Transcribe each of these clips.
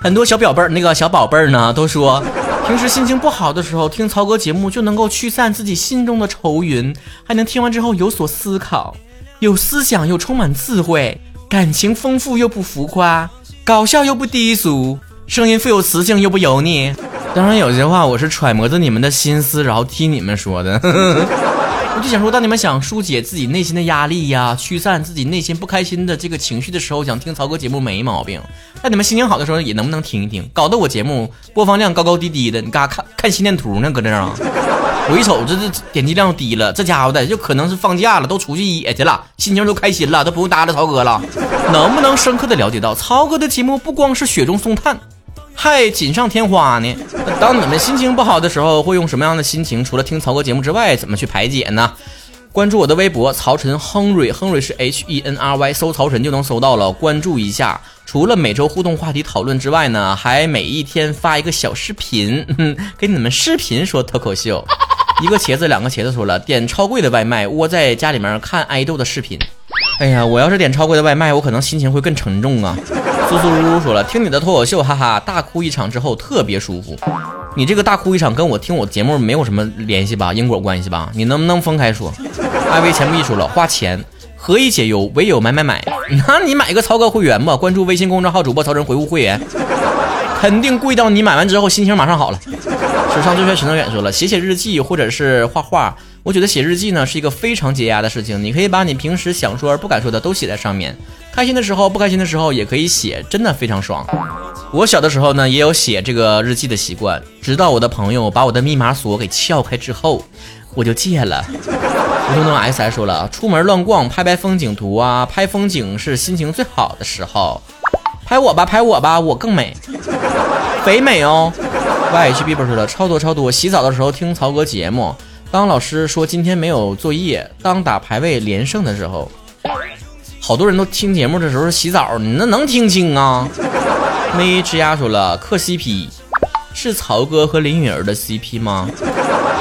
很多小表贝儿，那个小宝贝儿呢，都说平时心情不好的时候听曹哥节目就能够驱散自己心中的愁云，还能听完之后有所思考，有思想又充满智慧，感情丰富又不浮夸，搞笑又不低俗，声音富有磁性又不油腻。当然，有些话我是揣摩着你们的心思，然后听你们说的。我就想说，当你们想疏解自己内心的压力呀，驱散自己内心不开心的这个情绪的时候，想听曹哥节目没毛病。但你们心情好的时候，也能不能听一听？搞得我节目播放量高高低低的，你干啥看看心电图呢？搁这啊？我一瞅，这这点击量低了，这家伙的就可能是放假了，都出去野去了，心情都开心了，都不用搭理曹哥了。能不能深刻的了解到，曹哥的节目不光是雪中送炭？还锦上添花呢。当你们心情不好的时候，会用什么样的心情？除了听曹哥节目之外，怎么去排解呢？关注我的微博曹晨亨瑞，亨瑞是 H E N R Y，搜曹晨就能搜到了。关注一下。除了每周互动话题讨论之外呢，还每一天发一个小视频，给你们视频说脱口秀。一个茄子，两个茄子说了，点超贵的外卖，窝在家里面看爱豆的视频。哎呀，我要是点超贵的外卖，我可能心情会更沉重啊。苏苏噜噜说了，听你的脱口秀，哈哈，大哭一场之后特别舒服。你这个大哭一场跟我听我节目没有什么联系吧？因果关系吧？你能不能分开说？艾薇钱不易说了，花钱何以解忧，唯有买买买。那你买个曹哥会员吧，关注微信公众号主播曹晨，回复会员，肯定贵到你买完之后心情马上好了。史上最帅陈道远说了，写写日记或者是画画。我觉得写日记呢是一个非常解压的事情，你可以把你平时想说而不敢说的都写在上面，开心的时候、不开心的时候也可以写，真的非常爽。我小的时候呢也有写这个日记的习惯，直到我的朋友把我的密码锁给撬开之后，我就戒了。吴东东 S S 说了，出门乱逛，拍拍风景图啊，拍风景是心情最好的时候。拍我吧，拍我吧，我更美，肥美哦。Y H B 说了，超多超多，洗澡的时候听曹哥节目。当老师说今天没有作业，当打排位连胜的时候，好多人都听节目的时候洗澡，你那能听清啊？没吱呀说了，磕 CP 是曹哥和林允儿的 CP 吗？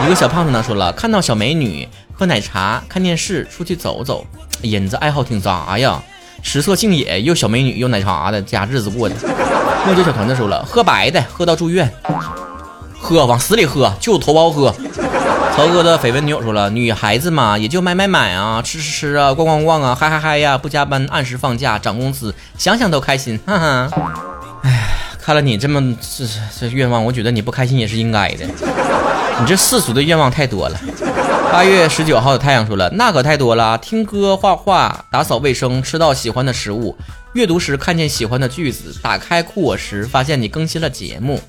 一个小胖子呢说了，看到小美女喝奶茶、看电视、出去走走，哎呀，你这爱好挺杂呀，食色性也，又小美女又奶茶的，家日子过的。墨酒小团子说了，喝白的，喝到住院，喝往死里喝，就头孢喝。曹哥的绯闻女友说了，女孩子嘛，也就买买买啊，吃吃吃啊，逛逛逛啊，嗨嗨嗨呀，不加班，按时放假，涨工资，想想都开心，哈哈。哎，看了你这么这这愿望，我觉得你不开心也是应该的。你这世俗的愿望太多了。八月十九号的太阳说了，那可太多了，听歌、画画、打扫卫生、吃到喜欢的食物、阅读时看见喜欢的句子、打开酷我时发现你更新了节目。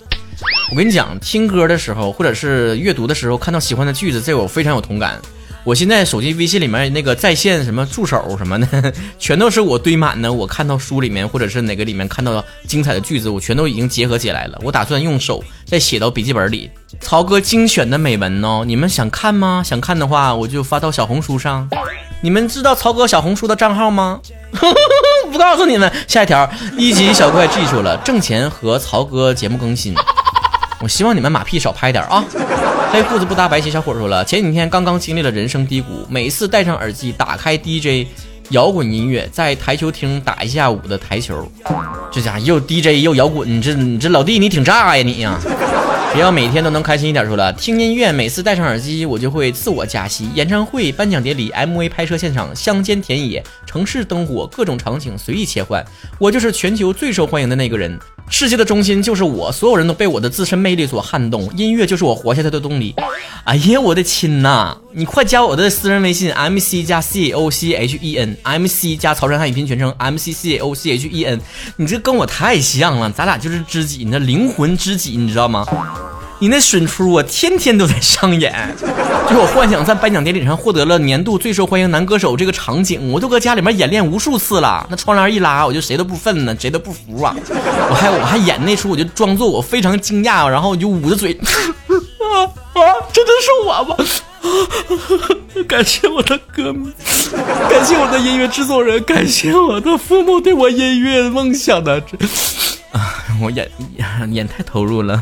我跟你讲，听歌的时候，或者是阅读的时候，看到喜欢的句子，这我非常有同感。我现在手机微信里面那个在线什么助手什么的，全都是我堆满的。我看到书里面或者是哪个里面看到精彩的句子，我全都已经结合起来了。我打算用手再写到笔记本里。曹哥精选的美文哦，你们想看吗？想看的话，我就发到小红书上。你们知道曹哥小红书的账号吗？不告诉你们。下一条，一级小怪记住了，挣钱和曹哥节目更新。我希望你们马屁少拍点啊！黑裤子不搭白鞋，小伙说了，前几天刚刚经历了人生低谷，每次戴上耳机，打开 DJ 摇滚音乐，在台球厅打一下午的台球，这家伙又 DJ 又摇滚，你这你这老弟你挺炸呀你呀！只要每天都能开心一点，说了听音乐，每次戴上耳机，我就会自我加戏。演唱会、颁奖典礼、MV 拍摄现场、乡间田野、城市灯火，各种场景随意切换，我就是全球最受欢迎的那个人。世界的中心就是我，所有人都被我的自身魅力所撼动，音乐就是我活下去的动力。哎呀，我的亲呐，你快加我的私人微信，M C 加 C O C H E N，M C 加曹山汉语拼全称，M C C O C H E N，你这跟我太像了，咱俩就是知己，你的灵魂知己，你知道吗？你那损出我天天都在上演，就我幻想在颁奖典礼上获得了年度最受欢迎男歌手这个场景，我都搁家里面演练无数次了。那窗帘一拉，我就谁都不忿呢，谁都不服啊！我还我还演那出，我就装作我非常惊讶，然后我就捂着嘴，啊啊，真的是我吗？感谢我的歌迷，感谢我的音乐制作人，感谢我的父母对我音乐梦想的这。啊，我演演太投入了，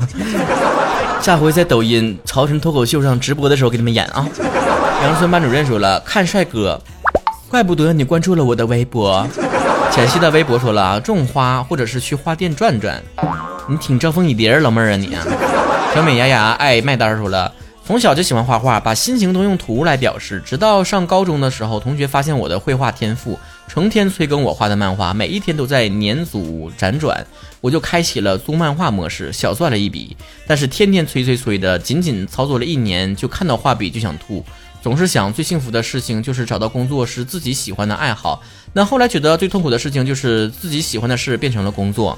下回在抖音潮神脱口秀上直播的时候给你们演啊。杨村班主任说了，看帅哥，怪不得你关注了我的微博。浅汐的微博说了，种花或者是去花店转转。你挺招蜂引蝶，老妹儿啊你。小美牙牙爱麦单说了，从小就喜欢画画，把心情都用图来表示。直到上高中的时候，同学发现我的绘画天赋，成天催更我画的漫画，每一天都在年组辗转，我就开启了租漫画模式，小赚了一笔。但是天天催催催的，仅仅操作了一年，就看到画笔就想吐。总是想最幸福的事情就是找到工作是自己喜欢的爱好，那后来觉得最痛苦的事情就是自己喜欢的事变成了工作。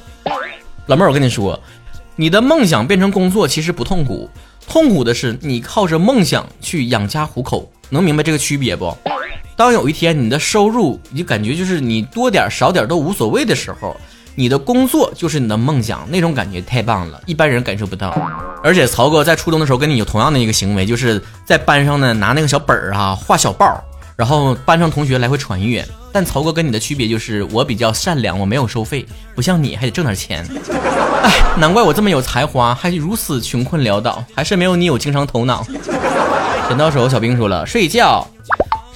老妹儿，我跟你说。你的梦想变成工作其实不痛苦，痛苦的是你靠着梦想去养家糊口，能明白这个区别不？当有一天你的收入你感觉就是你多点少点都无所谓的时候，你的工作就是你的梦想，那种感觉太棒了，一般人感受不到。而且曹哥在初中的时候跟你有同样的一个行为，就是在班上呢拿那个小本儿啊画小报。然后班上同学来回传阅，但曹哥跟你的区别就是我比较善良，我没有收费，不像你还得挣点钱。哎，难怪我这么有才华，还如此穷困潦倒，还是没有你有经商头脑。剪刀手小兵说了，睡觉。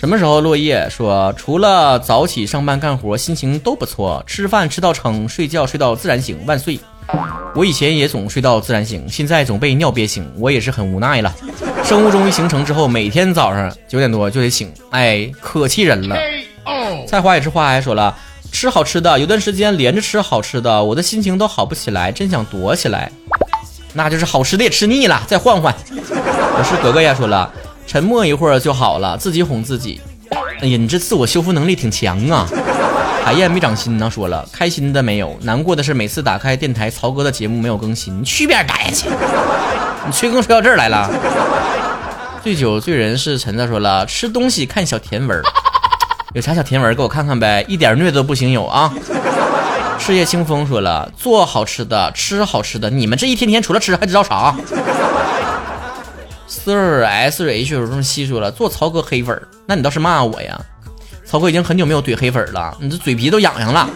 什么时候落叶说，除了早起上班干活，心情都不错。吃饭吃到撑，睡觉睡到自然醒，万岁。我以前也总睡到自然醒，现在总被尿憋醒，我也是很无奈了。生物钟一形成之后，每天早上九点多就得醒，哎，可气人了。菜花也是花，还说了吃好吃的，有段时间连着吃好吃的，我的心情都好不起来，真想躲起来。那就是好吃的也吃腻了，再换换。我是格格呀，说了沉默一会儿就好了，自己哄自己。哎呀，你这自我修复能力挺强啊。海燕没长心呢，说了开心的没有，难过的是每次打开电台，曹哥的节目没有更新，你去边待去！你催更催到这儿来了。醉酒醉人是陈子说了，吃东西看小甜文，有啥小甜文给我看看呗，一点虐都不行有啊。事业清风说了，做好吃的，吃好吃的，你们这一天天除了吃还知道啥？Sir S H 有这么细说了，做曹哥黑粉儿，那你倒是骂我呀。曹哥已经很久没有怼黑粉了，你这嘴皮都痒痒了。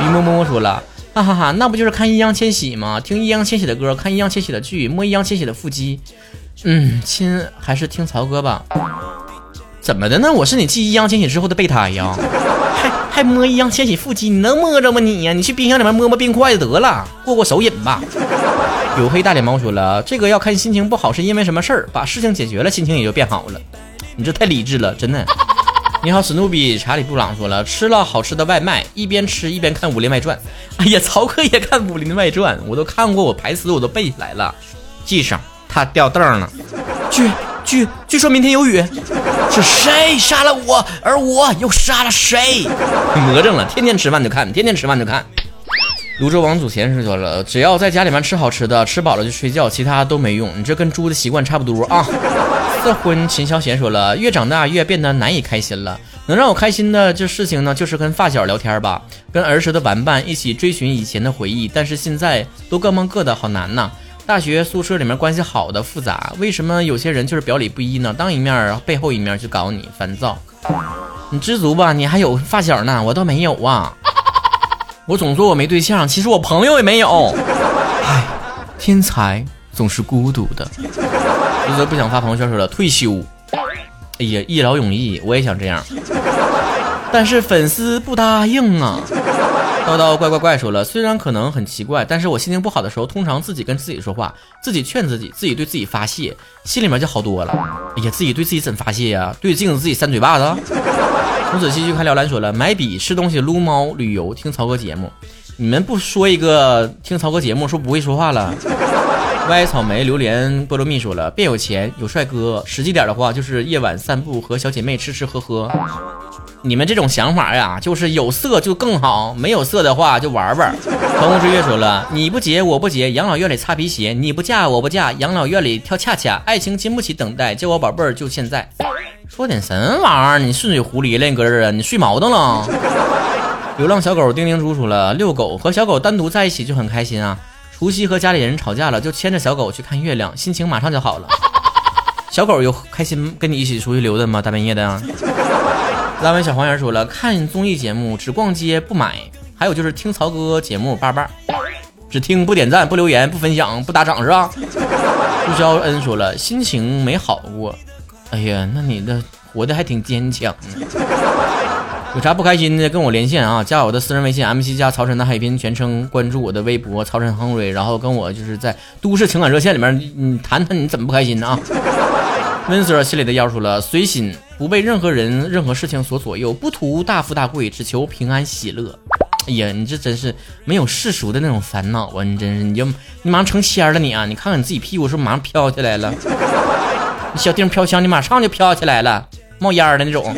于摸摸说了，哈哈哈，那不就是看易烊千玺吗？听易烊千玺的歌，看易烊千玺的剧，摸易烊千玺的腹肌。嗯，亲，还是听曹哥吧。怎么的呢？我是你继易烊千玺之后的备胎呀，还还摸易烊千玺腹肌，你能摸着吗你呀？你去冰箱里面摸摸冰块就得了，过过手瘾吧。有黑大脸猫说了，这个要看心情不好是因为什么事儿，把事情解决了，心情也就变好了。你这太理智了，真的。你好，史努比。查理布朗说了，吃了好吃的外卖，一边吃一边看《武林外传》。哎呀，曹哥也看《武林外传》，我都看过，我台词我都背下来了，记上。他掉凳了。据据据说明天有雨。是谁杀了我？而我又杀了谁？魔怔了，天天吃饭就看，天天吃饭就看。泸州王祖贤是说了，只要在家里面吃好吃的，吃饱了就睡觉，其他都没用。你这跟猪的习惯差不多啊。色婚秦霄贤说了，越长大越变得难以开心了。能让我开心的这事情呢，就是跟发小聊天吧，跟儿时的玩伴一起追寻以前的回忆。但是现在都各忙各的，好难呐。大学宿舍里面关系好的复杂，为什么有些人就是表里不一呢？当一面背后一面去搞你，烦躁。你知足吧，你还有发小呢，我倒没有啊。我总说我没对象，其实我朋友也没有。唉，天才总是孤独的。一则不想发朋友圈说了退休。哎呀，一劳永逸，我也想这样，但是粉丝不答应啊。叨叨怪怪怪说了，虽然可能很奇怪，但是我心情不好的时候，通常自己跟自己说话，自己劝自己，自己对自己发泄，心里面就好多了。哎呀，自己对自己怎发泄呀？对着镜子自己扇嘴巴子。从此继续看廖兰说了，买笔、吃东西、撸猫、旅游、听曹哥节目。你们不说一个听曹哥节目，说不会说话了。歪草莓、榴莲、菠萝蜜说了，变有钱、有帅哥，实际点的话就是夜晚散步和小姐妹吃吃喝喝。你们这种想法呀，就是有色就更好，没有色的话就玩玩。风之月说了，你不结我不结，养老院里擦皮鞋；你不嫁我不嫁，养老院里跳恰恰。爱情经不起等待，叫我宝贝儿就现在。说点什么玩意儿？你顺嘴胡咧咧，你搁这儿啊？你睡毛灯了？流浪小狗丁丁猪说了，遛狗和小狗单独在一起就很开心啊。除夕和家里人吵架了，就牵着小狗去看月亮，心情马上就好了。小狗有开心跟你一起出去溜达吗？大半夜的啊。拉文小黄人说了，看综艺节目只逛街不买，还有就是听曹哥节目叭叭，只听不点赞不留言不分享不打赏是吧？朱肖恩说了，心情没好过。哎呀，那你的活的还挺坚强。有啥不开心的，跟我连线啊，加我的私人微信 MC 加曹晨的海滨全称，关注我的微博曹晨亨瑞，然后跟我就是在都市情感热线里面，你谈谈你怎么不开心呢啊？温 Sir 心里的要说了，随心，不被任何人、任何事情所左右，不图大富大贵，只求平安喜乐。哎呀，你这真是没有世俗的那种烦恼啊！你真是，你就你马上成仙了你啊！你看看你自己屁股是不是马上飘起来了？小丁飘香，你马上就飘起来了，冒烟的那种。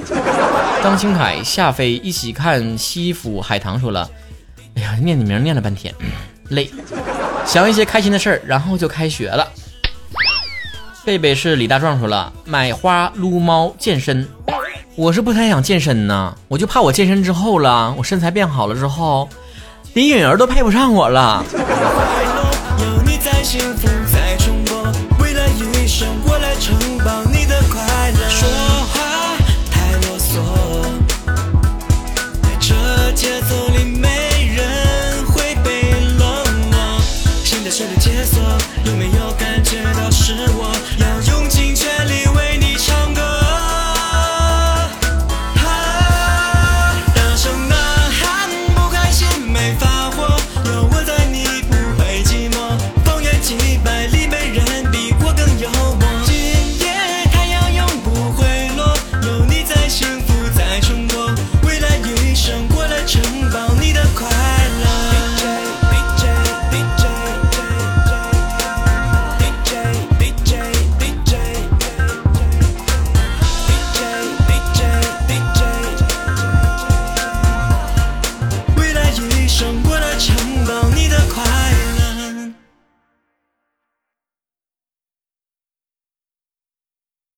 张清凯、夏飞一起看西府海棠说了，哎呀，念你名念了半天，累，想一些开心的事儿，然后就开学了。贝贝是李大壮说了，买花撸猫健身。我是不太想健身呢，我就怕我健身之后了，我身材变好了之后，连允儿都配不上我了。